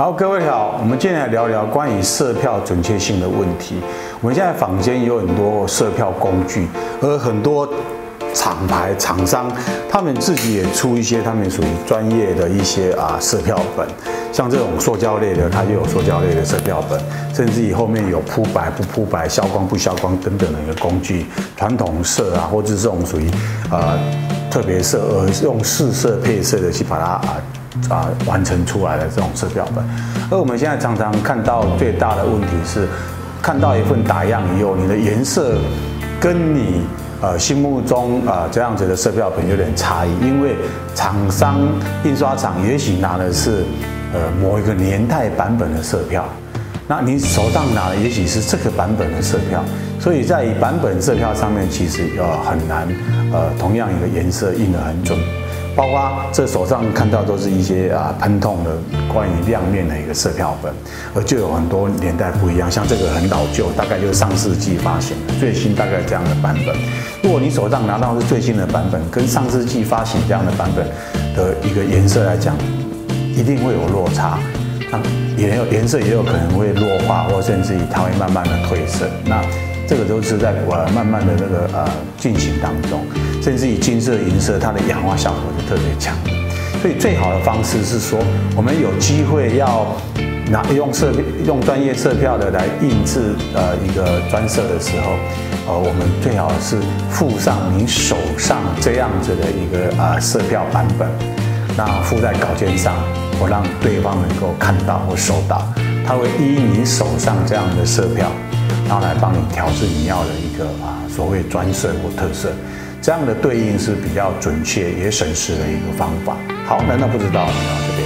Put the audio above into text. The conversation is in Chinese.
好，各位好，我们今天来聊聊关于色票准确性的问题。我们现在坊间有很多色票工具，而很多厂牌厂商他们自己也出一些他们属于专业的一些啊色票本，像这种塑胶类的，它就有塑胶类的色票本，甚至于后面有铺白不铺白、消光不消光等等的一个工具，传统色啊，或者是这种属于呃特别色，而用试色配色的去把它啊。啊，完成出来的这种色票本，而我们现在常常看到最大的问题是，看到一份打样以后，你的颜色跟你呃心目中啊、呃、这样子的色票本有点差异，因为厂商印刷厂也许拿的是呃某一个年代版本的色票，那你手上拿的也许是这个版本的色票，所以在版本色票上面其实呃很难呃同样一个颜色印得很准。包括这手上看到都是一些啊喷痛的关于亮面的一个色票本，而就有很多年代不一样，像这个很老旧，大概就是上世纪发行的，最新大概这样的版本。如果你手上拿到是最新的版本，跟上世纪发行这样的版本的一个颜色来讲，一定会有落差，那也有颜色也有可能会弱化，或甚至于它会慢慢的褪色。那这个都是在呃慢慢的那个呃进行当中。甚至于金色、银色，它的氧化效果就特别强。所以最好的方式是说，我们有机会要拿用色用专业色票的来印制呃一个专色的时候，呃，我们最好是附上你手上这样子的一个啊、呃、色票版本，那附在稿件上，我让对方能够看到或收到，他会依你手上这样的色票，然后来帮你调制你要的一个啊所谓专色或特色。这样的对应是比较准确也省事的一个方法。好，难道不知道？你要这个